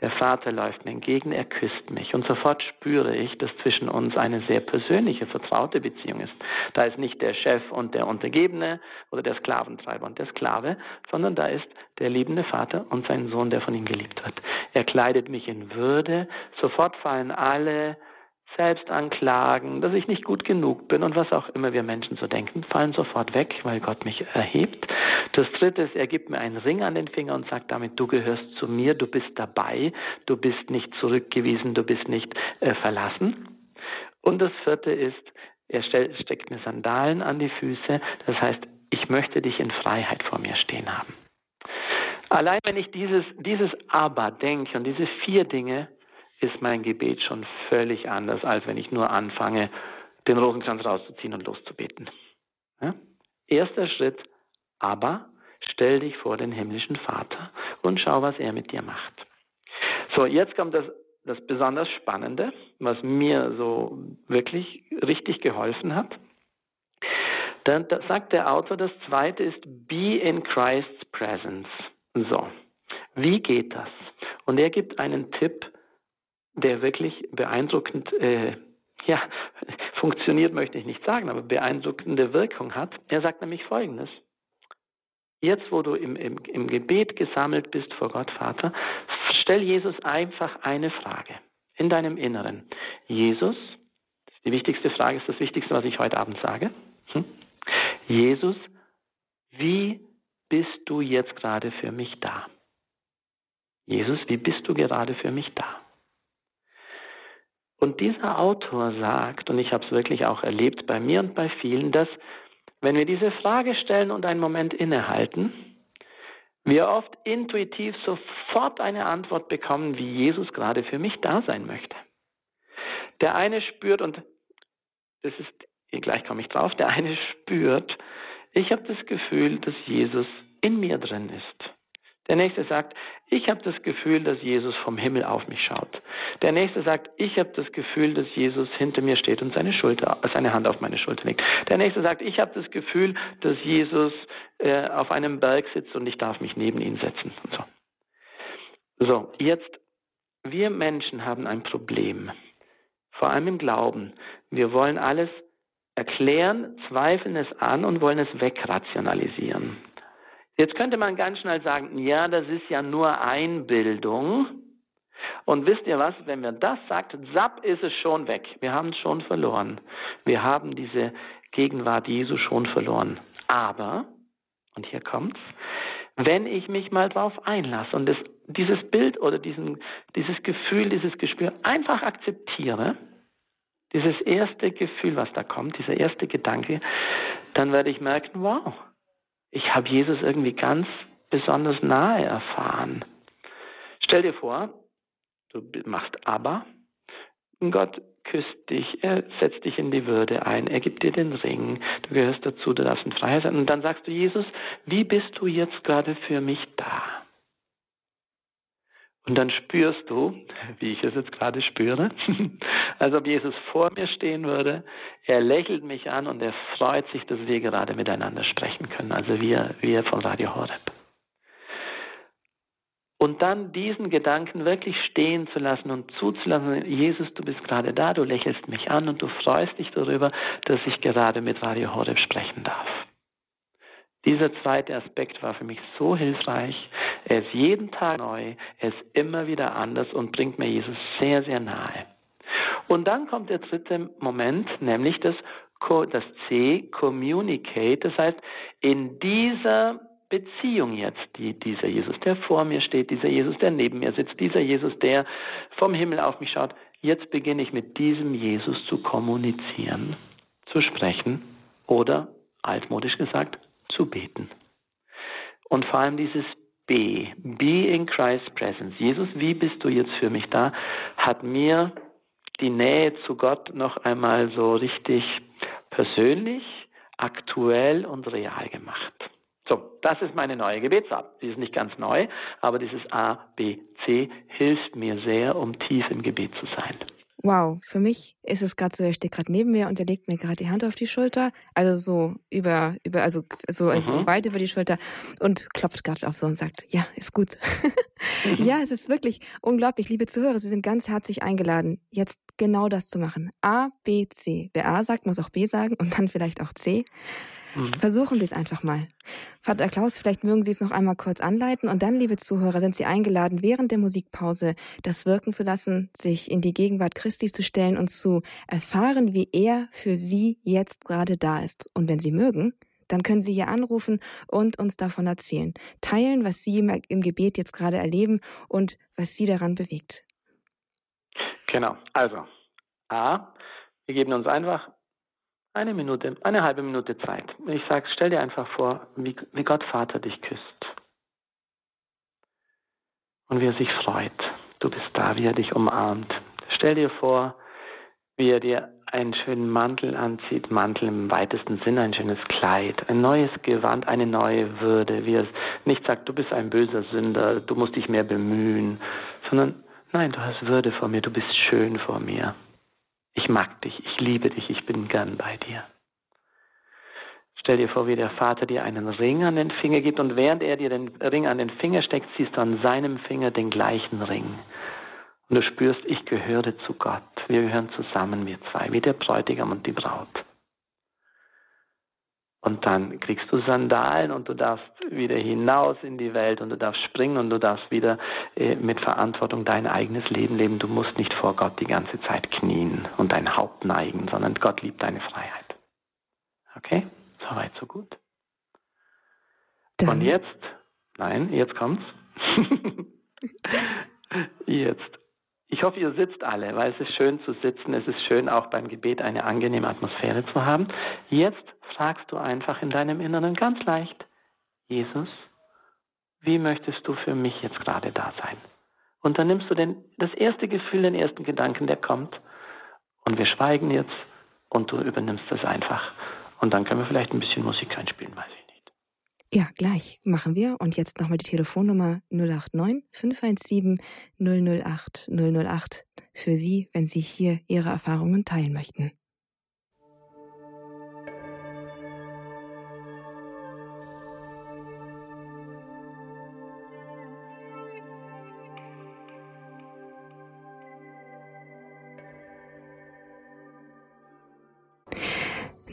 Der Vater läuft mir entgegen, er küsst mich und sofort spüre ich, dass zwischen uns eine sehr persönliche, vertraute Beziehung ist. Da ist nicht der Chef und der Untergebene oder der Sklaventreiber und der Sklave, sondern da ist der liebende Vater und sein Sohn, der von ihm geliebt wird. Er kleidet mich in Würde, sofort fallen alle Selbstanklagen, dass ich nicht gut genug bin und was auch immer wir Menschen so denken, fallen sofort weg, weil Gott mich erhebt. Das dritte ist, er gibt mir einen Ring an den Finger und sagt damit, du gehörst zu mir, du bist dabei, du bist nicht zurückgewiesen, du bist nicht äh, verlassen. Und das vierte ist, er steckt mir Sandalen an die Füße. Das heißt, ich möchte dich in Freiheit vor mir stehen haben. Allein wenn ich dieses, dieses Aber denke und diese vier Dinge, ist mein Gebet schon völlig anders, als wenn ich nur anfange, den Rosenkranz rauszuziehen und loszubeten. Ja? Erster Schritt, aber stell dich vor den himmlischen Vater und schau, was er mit dir macht. So, jetzt kommt das, das besonders Spannende, was mir so wirklich richtig geholfen hat. Dann sagt der Autor, das zweite ist Be in Christ's Presence. So, wie geht das? Und er gibt einen Tipp, der wirklich beeindruckend, äh, ja, funktioniert möchte ich nicht sagen, aber beeindruckende Wirkung hat. Er sagt nämlich Folgendes. Jetzt, wo du im, im, im Gebet gesammelt bist vor Gott, Vater, stell Jesus einfach eine Frage in deinem Inneren. Jesus, die wichtigste Frage ist das Wichtigste, was ich heute Abend sage. Hm? Jesus, wie bist du jetzt gerade für mich da? Jesus, wie bist du gerade für mich da? Und dieser Autor sagt, und ich habe es wirklich auch erlebt bei mir und bei vielen, dass wenn wir diese Frage stellen und einen Moment innehalten, wir oft intuitiv sofort eine Antwort bekommen, wie Jesus gerade für mich da sein möchte. Der eine spürt, und das ist, gleich komme ich drauf, der eine spürt, ich habe das Gefühl, dass Jesus in mir drin ist. Der nächste sagt, ich habe das Gefühl, dass Jesus vom Himmel auf mich schaut. Der nächste sagt, ich habe das Gefühl, dass Jesus hinter mir steht und seine, Schulter, seine Hand auf meine Schulter legt. Der nächste sagt, ich habe das Gefühl, dass Jesus äh, auf einem Berg sitzt und ich darf mich neben ihn setzen. So. so, jetzt, wir Menschen haben ein Problem, vor allem im Glauben. Wir wollen alles erklären, zweifeln es an und wollen es wegrationalisieren. Jetzt könnte man ganz schnell sagen, ja, das ist ja nur Einbildung. Und wisst ihr was, wenn man das sagt, zapp ist es schon weg. Wir haben es schon verloren. Wir haben diese Gegenwart Jesu schon verloren. Aber, und hier kommt's, wenn ich mich mal drauf einlasse und das, dieses Bild oder diesen, dieses Gefühl, dieses Gespür einfach akzeptiere, dieses erste Gefühl, was da kommt, dieser erste Gedanke, dann werde ich merken, wow, ich habe Jesus irgendwie ganz besonders nahe erfahren. Stell dir vor, du machst aber, Gott küsst dich, er setzt dich in die Würde ein, er gibt dir den Ring, du gehörst dazu, du darfst in Freiheit sein. Und dann sagst du, Jesus, wie bist du jetzt gerade für mich da? Und dann spürst du, wie ich es jetzt gerade spüre, als ob Jesus vor mir stehen würde. Er lächelt mich an und er freut sich, dass wir gerade miteinander sprechen können. Also wir, wir von Radio Horeb. Und dann diesen Gedanken wirklich stehen zu lassen und zuzulassen, Jesus, du bist gerade da, du lächelst mich an und du freust dich darüber, dass ich gerade mit Radio Horeb sprechen darf. Dieser zweite Aspekt war für mich so hilfreich. Er ist jeden Tag neu, er ist immer wieder anders und bringt mir Jesus sehr, sehr nahe. Und dann kommt der dritte Moment, nämlich das, das C, Communicate. Das heißt, in dieser Beziehung jetzt, die, dieser Jesus, der vor mir steht, dieser Jesus, der neben mir sitzt, dieser Jesus, der vom Himmel auf mich schaut, jetzt beginne ich mit diesem Jesus zu kommunizieren, zu sprechen oder, altmodisch gesagt, beten. Und vor allem dieses B, Be in Christ's Presence. Jesus, wie bist du jetzt für mich da? Hat mir die Nähe zu Gott noch einmal so richtig persönlich, aktuell und real gemacht. So, das ist meine neue Gebetsart. Sie ist nicht ganz neu, aber dieses A, B, C hilft mir sehr, um tief im Gebet zu sein. Wow, für mich ist es gerade so, er steht gerade neben mir und er legt mir gerade die Hand auf die Schulter, also so über, über, also so, mhm. weit über die Schulter und klopft gerade auf so und sagt, ja, ist gut. mhm. Ja, es ist wirklich unglaublich, liebe Zuhörer, Sie sind ganz herzlich eingeladen, jetzt genau das zu machen. A, B, C. Wer A sagt, muss auch B sagen und dann vielleicht auch C. Mhm. Versuchen Sie es einfach mal. Vater Klaus, vielleicht mögen Sie es noch einmal kurz anleiten und dann, liebe Zuhörer, sind Sie eingeladen, während der Musikpause das wirken zu lassen, sich in die Gegenwart Christi zu stellen und zu erfahren, wie er für Sie jetzt gerade da ist. Und wenn Sie mögen, dann können Sie hier anrufen und uns davon erzählen. Teilen, was Sie im Gebet jetzt gerade erleben und was Sie daran bewegt. Genau. Also, A, wir geben uns einfach eine Minute, eine halbe Minute Zeit. Ich sage, stell dir einfach vor, wie, wie Gott Vater dich küsst. Und wie er sich freut. Du bist da, wie er dich umarmt. Stell dir vor, wie er dir einen schönen Mantel anzieht, Mantel im weitesten Sinne, ein schönes Kleid, ein neues Gewand, eine neue Würde, wie er nicht sagt, du bist ein böser Sünder, du musst dich mehr bemühen, sondern nein, du hast Würde vor mir, du bist schön vor mir. Ich mag dich, ich liebe dich, ich bin gern bei dir. Stell dir vor, wie der Vater dir einen Ring an den Finger gibt und während er dir den Ring an den Finger steckt, siehst du an seinem Finger den gleichen Ring. Und du spürst, ich gehöre zu Gott. Wir gehören zusammen, wir zwei, wie der Bräutigam und die Braut. Und dann kriegst du Sandalen und du darfst wieder hinaus in die Welt und du darfst springen und du darfst wieder äh, mit Verantwortung dein eigenes Leben leben. Du musst nicht vor Gott die ganze Zeit knien und dein Haupt neigen, sondern Gott liebt deine Freiheit. Okay? Soweit, so gut. Dann. Und jetzt, nein, jetzt kommt's. jetzt ich hoffe, ihr sitzt alle, weil es ist schön zu sitzen. Es ist schön, auch beim Gebet eine angenehme Atmosphäre zu haben. Jetzt fragst du einfach in deinem Inneren ganz leicht, Jesus, wie möchtest du für mich jetzt gerade da sein? Und dann nimmst du den, das erste Gefühl, den ersten Gedanken, der kommt. Und wir schweigen jetzt und du übernimmst das einfach. Und dann können wir vielleicht ein bisschen Musik einspielen, weiß ich. Ja, gleich machen wir. Und jetzt nochmal die Telefonnummer 089 517 008 008 für Sie, wenn Sie hier Ihre Erfahrungen teilen möchten.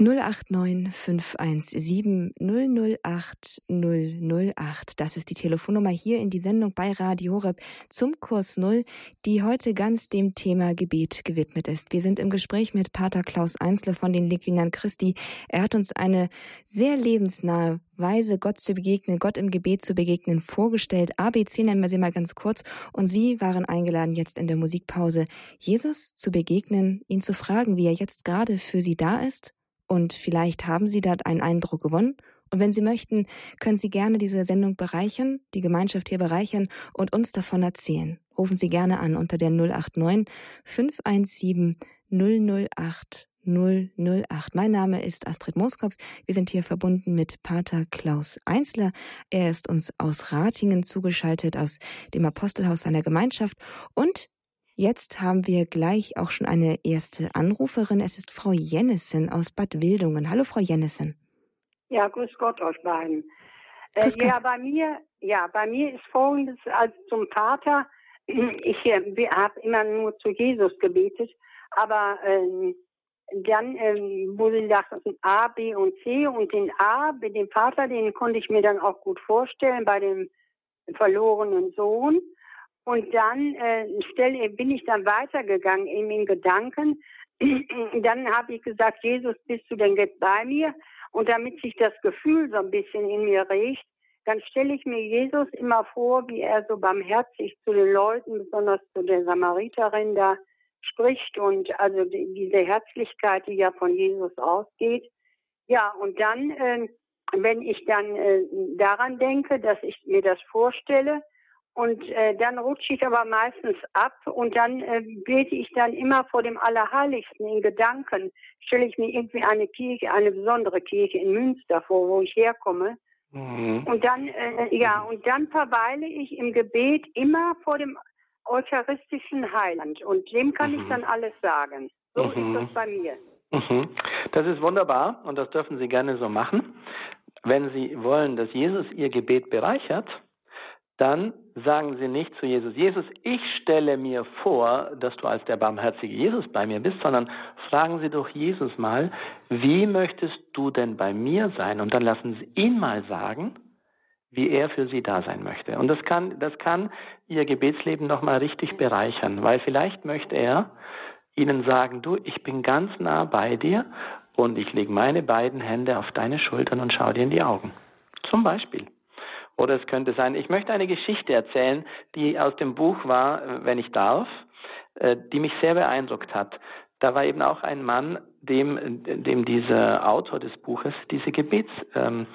089 517 008 008. Das ist die Telefonnummer hier in die Sendung bei Radio Horeb zum Kurs Null, die heute ganz dem Thema Gebet gewidmet ist. Wir sind im Gespräch mit Pater Klaus Einzle von den Legionären Christi. Er hat uns eine sehr lebensnahe Weise, Gott zu begegnen, Gott im Gebet zu begegnen, vorgestellt. ABC nennen wir sie mal ganz kurz. Und Sie waren eingeladen, jetzt in der Musikpause Jesus zu begegnen, ihn zu fragen, wie er jetzt gerade für Sie da ist und vielleicht haben Sie dort einen Eindruck gewonnen. Und wenn Sie möchten, können Sie gerne diese Sendung bereichern, die Gemeinschaft hier bereichern und uns davon erzählen. Rufen Sie gerne an unter der 089 517 008 008. Mein Name ist Astrid Mooskopf. Wir sind hier verbunden mit Pater Klaus Einzler. Er ist uns aus Ratingen zugeschaltet, aus dem Apostelhaus seiner Gemeinschaft. Und Jetzt haben wir gleich auch schon eine erste Anruferin. Es ist Frau Jennissen aus Bad Wildungen. Hallo, Frau Jennissen. Ja, grüß Gott euch beiden. Äh, ja, bei mir, ja, bei mir ist Folgendes als zum Vater. Ich äh, habe immer nur zu Jesus gebetet, aber äh, dann äh, wurde das A, B und C und den A, mit dem Vater, den konnte ich mir dann auch gut vorstellen bei dem verlorenen Sohn. Und dann äh, stell, bin ich dann weitergegangen in den Gedanken. dann habe ich gesagt, Jesus, bist du denn jetzt bei mir? Und damit sich das Gefühl so ein bisschen in mir regt, dann stelle ich mir Jesus immer vor, wie er so barmherzig zu den Leuten, besonders zu der Samariterin da spricht und also die, diese Herzlichkeit, die ja von Jesus ausgeht. Ja, und dann, äh, wenn ich dann äh, daran denke, dass ich mir das vorstelle, und äh, dann rutsche ich aber meistens ab und dann äh, bete ich dann immer vor dem Allerheiligsten in Gedanken. Stelle ich mir irgendwie eine Kirche, eine besondere Kirche in Münster vor, wo ich herkomme. Mhm. Und dann, äh, ja, und dann verweile ich im Gebet immer vor dem eucharistischen Heiland. Und dem kann mhm. ich dann alles sagen. So mhm. ist das bei mir. Mhm. Das ist wunderbar und das dürfen Sie gerne so machen. Wenn Sie wollen, dass Jesus Ihr Gebet bereichert, dann sagen sie nicht zu Jesus, Jesus, ich stelle mir vor, dass du als der barmherzige Jesus bei mir bist, sondern fragen sie doch Jesus mal, wie möchtest du denn bei mir sein? Und dann lassen sie ihn mal sagen, wie er für sie da sein möchte. Und das kann, das kann ihr Gebetsleben nochmal richtig bereichern, weil vielleicht möchte er ihnen sagen, du, ich bin ganz nah bei dir und ich lege meine beiden Hände auf deine Schultern und schaue dir in die Augen. Zum Beispiel. Oder es könnte sein, ich möchte eine Geschichte erzählen, die aus dem Buch war, wenn ich darf, äh, die mich sehr beeindruckt hat. da war eben auch ein Mann, dem, dem dieser Autor des Buches diese Gebetsart ähm,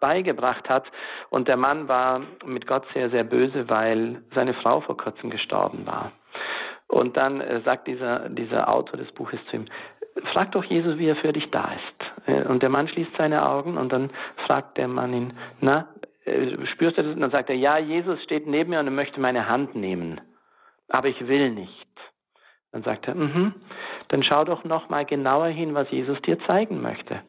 beigebracht hat. Und der Mann war mit Gott sehr, sehr böse, weil seine Frau vor kurzem gestorben war. Und dann äh, sagt dieser, dieser Autor des Buches zu ihm, frag doch Jesus, wie er für dich da ist. Äh, und der Mann schließt seine Augen und dann fragt der Mann ihn, na, äh, spürst du das? Und dann sagt er, ja, Jesus steht neben mir und er möchte meine Hand nehmen. Aber ich will nicht. Dann sagt er, mhm, dann schau doch noch mal genauer hin, was Jesus dir zeigen möchte.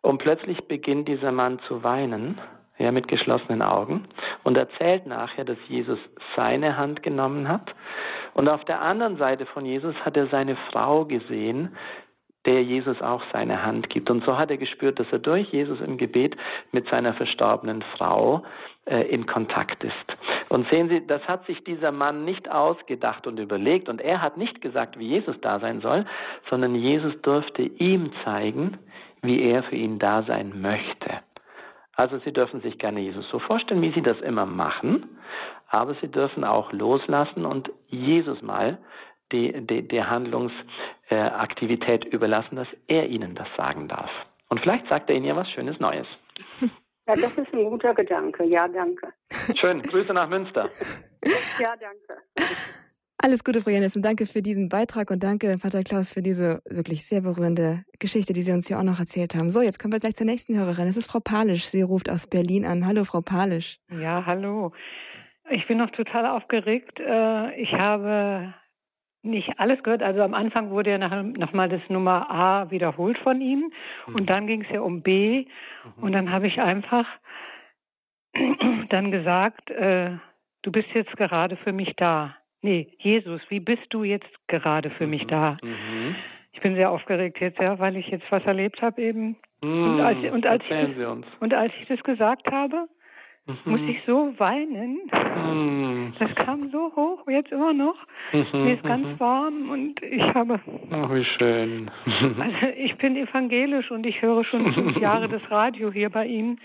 Und plötzlich beginnt dieser Mann zu weinen, ja, mit geschlossenen Augen und erzählt nachher, dass Jesus seine Hand genommen hat. Und auf der anderen Seite von Jesus hat er seine Frau gesehen, der Jesus auch seine Hand gibt. Und so hat er gespürt, dass er durch Jesus im Gebet mit seiner verstorbenen Frau äh, in Kontakt ist. Und sehen Sie, das hat sich dieser Mann nicht ausgedacht und überlegt. Und er hat nicht gesagt, wie Jesus da sein soll, sondern Jesus durfte ihm zeigen, wie er für ihn da sein möchte. Also Sie dürfen sich gerne Jesus so vorstellen, wie Sie das immer machen, aber Sie dürfen auch loslassen und Jesus mal die, die, die Handlungsaktivität überlassen, dass er Ihnen das sagen darf. Und vielleicht sagt er Ihnen ja was Schönes Neues. Ja, das ist ein guter Gedanke. Ja, danke. Schön. Grüße nach Münster. ja, danke. Alles Gute, Frau Jennis, und danke für diesen Beitrag und danke, Pater Klaus, für diese wirklich sehr berührende Geschichte, die Sie uns hier auch noch erzählt haben. So, jetzt kommen wir gleich zur nächsten Hörerin. Es ist Frau Palisch. Sie ruft aus Berlin an. Hallo, Frau Palisch. Ja, hallo. Ich bin noch total aufgeregt. Äh, ich habe nicht alles gehört. Also am Anfang wurde ja nochmal das Nummer A wiederholt von ihm mhm. und dann ging es ja um B mhm. und dann habe ich einfach dann gesagt, äh, du bist jetzt gerade für mich da. Nee, Jesus, wie bist du jetzt gerade für mich mhm. da? Mhm. Ich bin sehr aufgeregt jetzt, ja, weil ich jetzt was erlebt habe eben. Und, als, und, als ich das, und als ich das gesagt habe, mhm. muss ich so weinen. Mhm. Das kam so hoch, jetzt immer noch. Mhm. Mir ist ganz mhm. warm und ich habe. Ach, wie schön. also ich bin evangelisch und ich höre schon fünf Jahre das Radio hier bei Ihnen.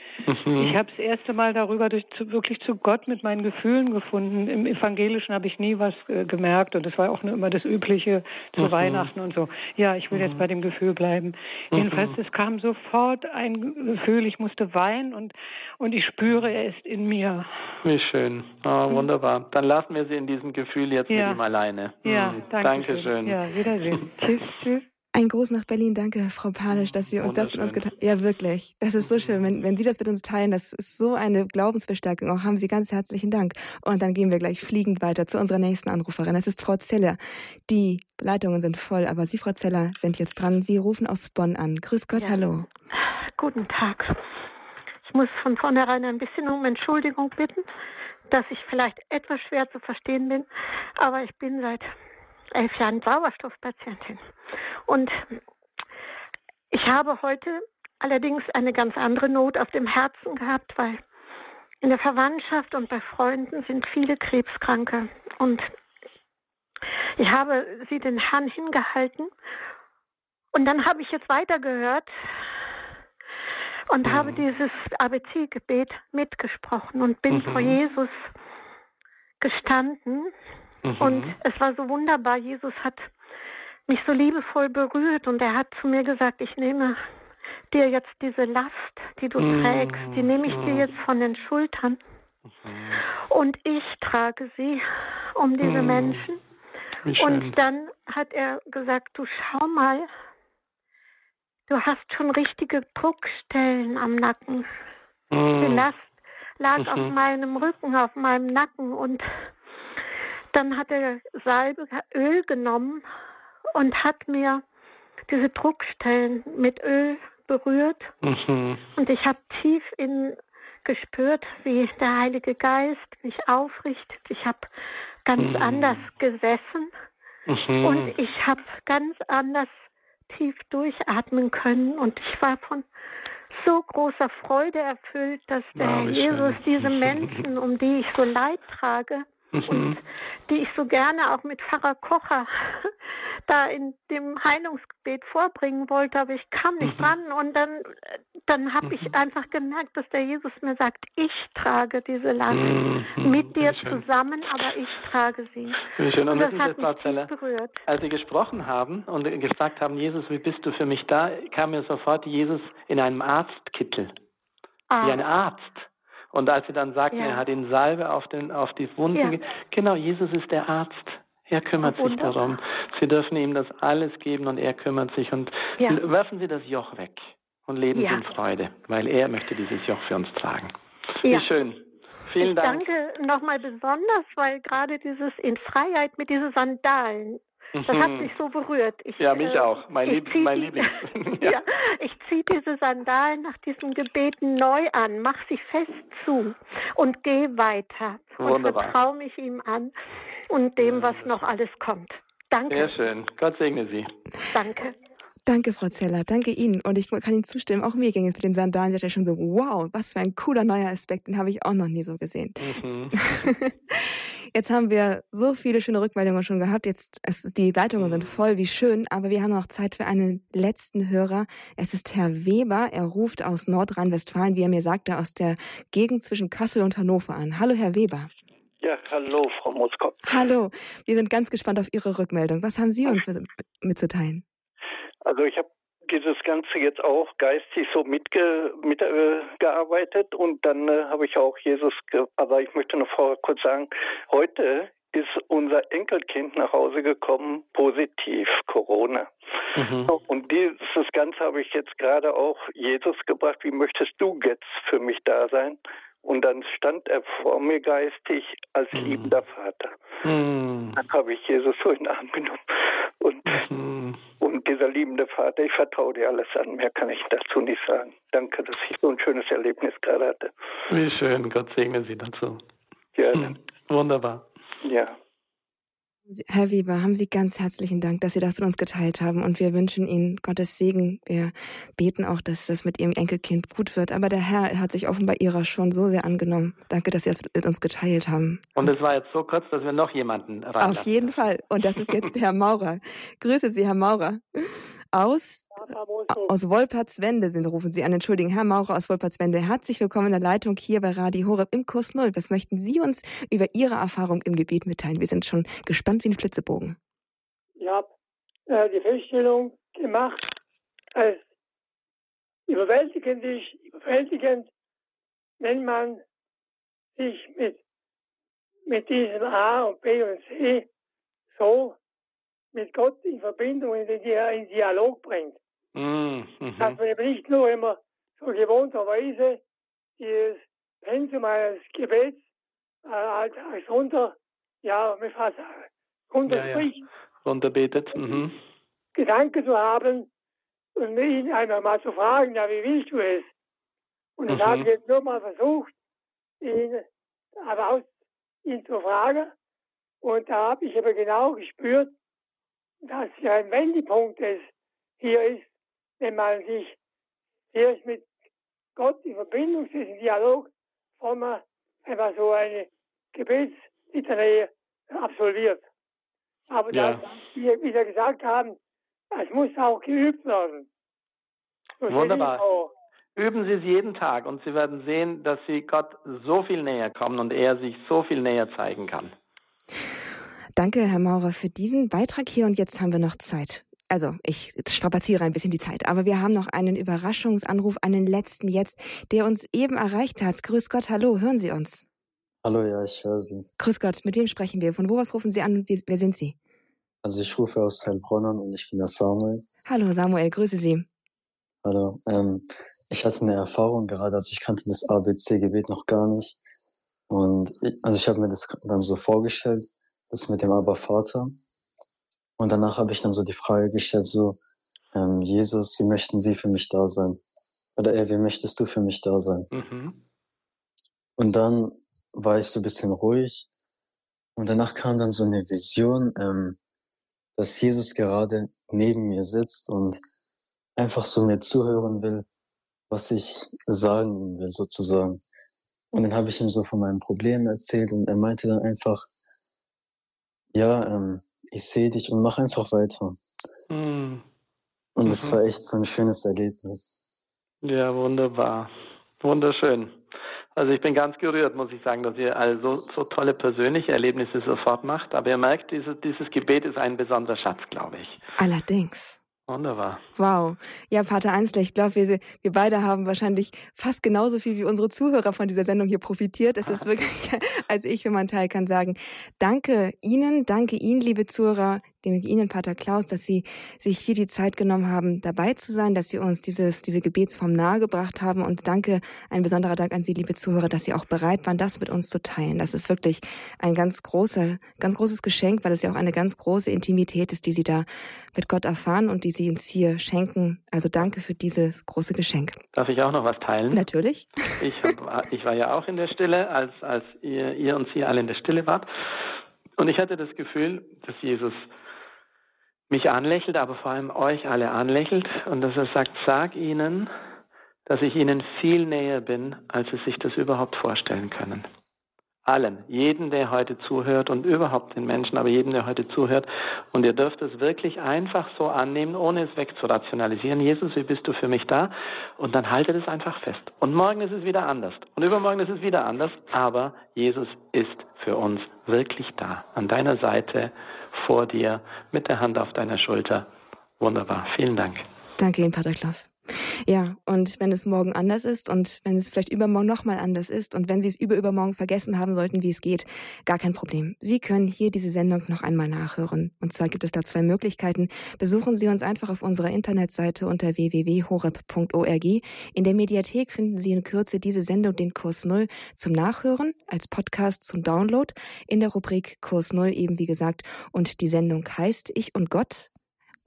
Mhm. Ich habe das erste Mal darüber durch, zu, wirklich zu Gott mit meinen Gefühlen gefunden. Im Evangelischen habe ich nie was äh, gemerkt und das war auch nur immer das Übliche zu mhm. Weihnachten und so. Ja, ich will jetzt bei dem Gefühl bleiben. Jedenfalls, es kam sofort ein Gefühl, ich musste weinen und, und ich spüre, ist in mir. Wie schön. Oh, wunderbar. Dann lassen wir Sie in diesem Gefühl jetzt ja. mit ihm alleine. Ja, hm. danke, schön. Ja, Wiedersehen. tschüss, tschüss. Ein Gruß nach Berlin. Danke, Frau Palisch, dass Sie uns das mit uns geteilt haben. Ja, wirklich. Das ist so schön. Wenn, wenn Sie das mit uns teilen, das ist so eine Glaubensverstärkung. Auch haben Sie ganz herzlichen Dank. Und dann gehen wir gleich fliegend weiter zu unserer nächsten Anruferin. Es ist Frau Zeller. Die Leitungen sind voll, aber Sie, Frau Zeller, sind jetzt dran. Sie rufen aus Bonn an. Grüß Gott, ja. hallo. Guten Tag. Ich muss von vornherein ein bisschen um Entschuldigung bitten, dass ich vielleicht etwas schwer zu verstehen bin, aber ich bin seit elf Jahren Sauerstoffpatientin. Und ich habe heute allerdings eine ganz andere Not auf dem Herzen gehabt, weil in der Verwandtschaft und bei Freunden sind viele Krebskranke. Und ich habe sie den Herrn hingehalten. Und dann habe ich jetzt weitergehört, und mhm. habe dieses ABC-Gebet mitgesprochen und bin mhm. vor Jesus gestanden. Mhm. Und es war so wunderbar. Jesus hat mich so liebevoll berührt und er hat zu mir gesagt, ich nehme dir jetzt diese Last, die du mhm. trägst, die nehme ich dir mhm. jetzt von den Schultern. Mhm. Und ich trage sie um diese Menschen. Und dann hat er gesagt, du schau mal, Du hast schon richtige Druckstellen am Nacken. Mm. Die Last lag mhm. auf meinem Rücken, auf meinem Nacken und dann hat er Salbe, Öl genommen und hat mir diese Druckstellen mit Öl berührt. Mhm. Und ich habe tief in gespürt, wie der Heilige Geist mich aufrichtet. Ich habe ganz mhm. anders gesessen mhm. und ich habe ganz anders tief durchatmen können. Und ich war von so großer Freude erfüllt, dass der ja, Jesus diese Menschen, um die ich so leid trage, mhm. und die ich so gerne auch mit Pfarrer Kocher da in dem Heilungsgebet vorbringen wollte, aber ich kam nicht mhm. dran und dann, dann habe ich mhm. einfach gemerkt, dass der Jesus mir sagt, ich trage diese Last mhm. mit dir zusammen, aber ich trage sie. Wie schön. Und, und das hat mich Zeller, berührt. Als Sie gesprochen haben und gesagt haben, Jesus, wie bist du für mich da, kam mir sofort Jesus in einem Arztkittel, ah. wie ein Arzt. Und als sie dann sagten, ja. er hat den Salbe auf, den, auf die Wunden, ja. genau, Jesus ist der Arzt. Er kümmert sich darum. Sie dürfen ihm das alles geben und er kümmert sich. Und ja. werfen Sie das Joch weg und leben. Sie in Freude, weil er möchte dieses Joch für uns tragen. Wie schön. Vielen ich Dank. danke nochmal besonders, weil gerade dieses in Freiheit mit diesen Sandalen, das hat mhm. mich so berührt. Ich, ja, mich äh, auch. Mein, Lieb mein Lieblings. ja. ja. ich ziehe diese Sandalen nach diesem Gebet neu an, mach sie fest zu und gehe weiter Wunderbar. und vertraue mich ihm an und dem, was noch alles kommt. Danke. Sehr schön. Gott segne Sie. Danke. Danke, Frau Zeller. Danke Ihnen. Und ich kann Ihnen zustimmen, auch mir ging es mit den Sandalen ja schon so, wow, was für ein cooler neuer Aspekt, den habe ich auch noch nie so gesehen. Mhm. Jetzt haben wir so viele schöne Rückmeldungen schon gehabt. Jetzt, es ist, die Leitungen sind voll, wie schön, aber wir haben noch Zeit für einen letzten Hörer. Es ist Herr Weber. Er ruft aus Nordrhein-Westfalen, wie er mir sagte, aus der Gegend zwischen Kassel und Hannover an. Hallo, Herr Weber. Ja, hallo, Frau Moskau. Hallo, wir sind ganz gespannt auf Ihre Rückmeldung. Was haben Sie uns mitzuteilen? Also ich habe dieses Ganze jetzt auch geistig so mitgearbeitet mit, äh, und dann äh, habe ich auch Jesus, aber ich möchte noch vorher kurz sagen, heute ist unser Enkelkind nach Hause gekommen, positiv, Corona. Mhm. Und dieses Ganze habe ich jetzt gerade auch Jesus gebracht. Wie möchtest du jetzt für mich da sein? Und dann stand er vor mir geistig als mhm. liebender Vater. Mhm. Dann habe ich Jesus so in den Arm genommen. Und, mhm. Dieser liebende Vater, ich vertraue dir alles an. Mehr kann ich dazu nicht sagen. Danke, dass ich so ein schönes Erlebnis gerade hatte. Wie schön. Gott segne Sie dazu. Ja. Wunderbar. Ja. Herr Weber, haben Sie ganz herzlichen Dank, dass Sie das mit uns geteilt haben und wir wünschen Ihnen Gottes Segen. Wir beten auch, dass das mit Ihrem Enkelkind gut wird. Aber der Herr hat sich offenbar Ihrer schon so sehr angenommen. Danke, dass Sie das mit uns geteilt haben. Und es war jetzt so kurz, dass wir noch jemanden reinlassen. Auf jeden Fall. Und das ist jetzt Herr Maurer. Grüße Sie, Herr Maurer aus, aus Wolpertswende sind, rufen Sie an. Entschuldigen, Herr Maurer aus Wolpertswende. Herzlich willkommen in der Leitung hier bei Radio Horeb im Kurs Null. Was möchten Sie uns über Ihre Erfahrung im Gebiet mitteilen? Wir sind schon gespannt wie ein Flitzebogen. Ich habe äh, die Feststellung gemacht, als überwältigend ist, überwältigend, wenn man sich mit, mit diesem A und B und C so mit Gott in Verbindung, in den in Dialog bringt. Mm, mhm. Dass man eben nicht nur immer so gewohnterweise dieses Pensum eines Gebets äh, als, als runter, ja, mit was runterspricht. Ja, ja. Runterbetet. Mhm. Gedanken zu haben und ihn einmal mal zu fragen, ja, wie willst du es? Und ich mhm. habe jetzt nur mal versucht, ihn, aber aus, ihn zu fragen. Und da habe ich aber genau gespürt, dass ja ein Wendepunkt ist, hier ist, wenn man sich erst mit Gott in Verbindung ist, in Dialog, bevor man einfach so eine Gebetslitanei absolviert. Aber ja. das, wie wir gesagt haben, es muss auch geübt werden. So Wunderbar. Üben Sie es jeden Tag und Sie werden sehen, dass Sie Gott so viel näher kommen und er sich so viel näher zeigen kann. Danke, Herr Maurer, für diesen Beitrag hier. Und jetzt haben wir noch Zeit. Also, ich strapaziere ein bisschen die Zeit, aber wir haben noch einen Überraschungsanruf, einen letzten jetzt, der uns eben erreicht hat. Grüß Gott, hallo, hören Sie uns? Hallo, ja, ich höre Sie. Grüß Gott, mit wem sprechen wir? Von wo aus rufen Sie an und wer sind Sie? Also, ich rufe aus Heilbronn und ich bin der Samuel. Hallo, Samuel, grüße Sie. Hallo, ähm, ich hatte eine Erfahrung gerade, also ich kannte das ABC-Gebet noch gar nicht. Und ich, also ich habe mir das dann so vorgestellt, das mit dem Aber Vater. Und danach habe ich dann so die Frage gestellt, so, ähm, Jesus, wie möchten Sie für mich da sein? Oder eher, wie möchtest du für mich da sein? Mhm. Und dann war ich so ein bisschen ruhig. Und danach kam dann so eine Vision, ähm, dass Jesus gerade neben mir sitzt und einfach so mir zuhören will, was ich sagen will, sozusagen. Und dann habe ich ihm so von meinem Problem erzählt und er meinte dann einfach, ja, ähm, ich sehe dich und mach einfach weiter. Mhm. Und es mhm. war echt so ein schönes Erlebnis. Ja, wunderbar. Wunderschön. Also ich bin ganz gerührt, muss ich sagen, dass ihr also so tolle persönliche Erlebnisse sofort macht. Aber ihr merkt, dieses, dieses Gebet ist ein besonderer Schatz, glaube ich. Allerdings. Wunderbar. Wow. Ja, Pater Einsler, ich glaube, wir, wir beide haben wahrscheinlich fast genauso viel wie unsere Zuhörer von dieser Sendung hier profitiert. Es ist wirklich, als ich für meinen Teil kann sagen, danke Ihnen, danke Ihnen, liebe Zuhörer, Ihnen, Pater Klaus, dass Sie sich hier die Zeit genommen haben, dabei zu sein, dass Sie uns dieses, diese Gebetsform nahegebracht haben. Und danke, ein besonderer Dank an Sie, liebe Zuhörer, dass Sie auch bereit waren, das mit uns zu teilen. Das ist wirklich ein ganz großer, ganz großes Geschenk, weil es ja auch eine ganz große Intimität ist, die Sie da mit Gott erfahren und die Sie uns hier schenken. Also danke für dieses große Geschenk. Darf ich auch noch was teilen? Natürlich. Ich, hab, ich war ja auch in der Stille, als, als ihr, ihr und Sie alle in der Stille wart. Und ich hatte das Gefühl, dass Jesus mich anlächelt, aber vor allem euch alle anlächelt und dass er sagt, sag ihnen, dass ich ihnen viel näher bin, als sie sich das überhaupt vorstellen können. Allen, jeden, der heute zuhört und überhaupt den Menschen, aber jeden, der heute zuhört. Und ihr dürft es wirklich einfach so annehmen, ohne es wegzurationalisieren. Jesus, wie bist du für mich da? Und dann haltet es einfach fest. Und morgen ist es wieder anders. Und übermorgen ist es wieder anders. Aber Jesus ist für uns wirklich da. An deiner Seite vor dir mit der Hand auf deiner Schulter. Wunderbar. Vielen Dank. Danke Ihnen, Pater Klaus. Ja, und wenn es morgen anders ist und wenn es vielleicht übermorgen nochmal anders ist und wenn Sie es überübermorgen vergessen haben sollten, wie es geht, gar kein Problem. Sie können hier diese Sendung noch einmal nachhören. Und zwar gibt es da zwei Möglichkeiten. Besuchen Sie uns einfach auf unserer Internetseite unter www.horeb.org. In der Mediathek finden Sie in Kürze diese Sendung, den Kurs Null, zum Nachhören, als Podcast zum Download, in der Rubrik Kurs Null eben wie gesagt. Und die Sendung heißt Ich und Gott,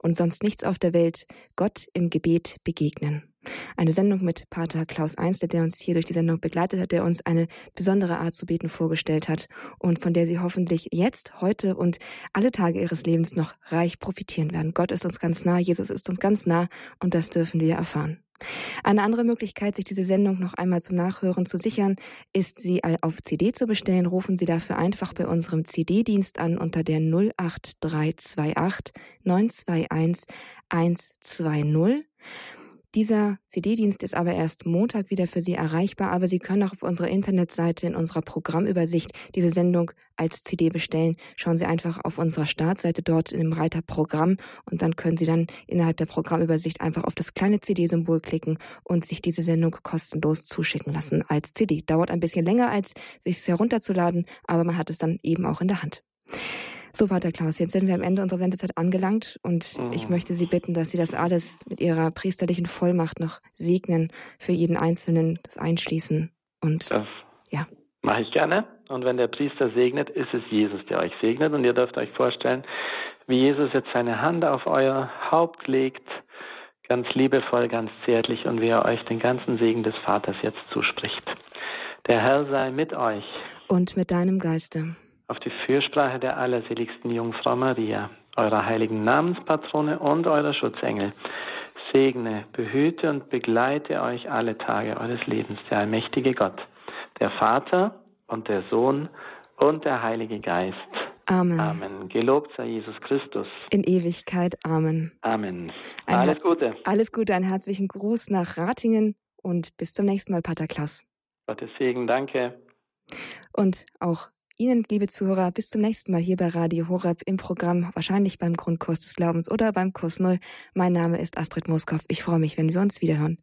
und sonst nichts auf der Welt Gott im Gebet begegnen. Eine Sendung mit Pater Klaus Einster, der uns hier durch die Sendung begleitet hat, der uns eine besondere Art zu beten vorgestellt hat und von der Sie hoffentlich jetzt, heute und alle Tage Ihres Lebens noch reich profitieren werden. Gott ist uns ganz nah, Jesus ist uns ganz nah und das dürfen wir erfahren. Eine andere Möglichkeit, sich diese Sendung noch einmal zum Nachhören zu sichern, ist, sie auf CD zu bestellen. Rufen Sie dafür einfach bei unserem CD-Dienst an unter der 08328 921 120. Dieser CD-Dienst ist aber erst Montag wieder für Sie erreichbar, aber Sie können auch auf unserer Internetseite in unserer Programmübersicht diese Sendung als CD bestellen. Schauen Sie einfach auf unserer Startseite dort in dem Reiter Programm und dann können Sie dann innerhalb der Programmübersicht einfach auf das kleine CD-Symbol klicken und sich diese Sendung kostenlos zuschicken lassen als CD. Dauert ein bisschen länger, als sich es herunterzuladen, aber man hat es dann eben auch in der Hand. So, Pater Klaus, jetzt sind wir am Ende unserer Sendezeit angelangt und mhm. ich möchte Sie bitten, dass Sie das alles mit Ihrer priesterlichen Vollmacht noch segnen, für jeden Einzelnen das einschließen und das ja. Mache ich gerne. Und wenn der Priester segnet, ist es Jesus, der euch segnet. Und ihr dürft euch vorstellen, wie Jesus jetzt seine Hand auf euer Haupt legt, ganz liebevoll, ganz zärtlich und wie er euch den ganzen Segen des Vaters jetzt zuspricht. Der Herr sei mit euch. Und mit deinem Geiste auf die Fürsprache der allerseligsten Jungfrau Maria, eurer heiligen Namenspatrone und eurer Schutzengel, segne, behüte und begleite euch alle Tage eures Lebens, der allmächtige Gott, der Vater und der Sohn und der Heilige Geist. Amen. Amen. Gelobt sei Jesus Christus. In Ewigkeit. Amen. Amen. Alles Gute. Alles Gute. Einen herzlichen Gruß nach Ratingen und bis zum nächsten Mal, Pater Klaus. Gottes Segen. Danke. Und auch Ihnen, liebe Zuhörer, bis zum nächsten Mal hier bei Radio Horeb im Programm, wahrscheinlich beim Grundkurs des Glaubens oder beim Kurs Null. Mein Name ist Astrid Moskow. Ich freue mich, wenn wir uns wiederhören.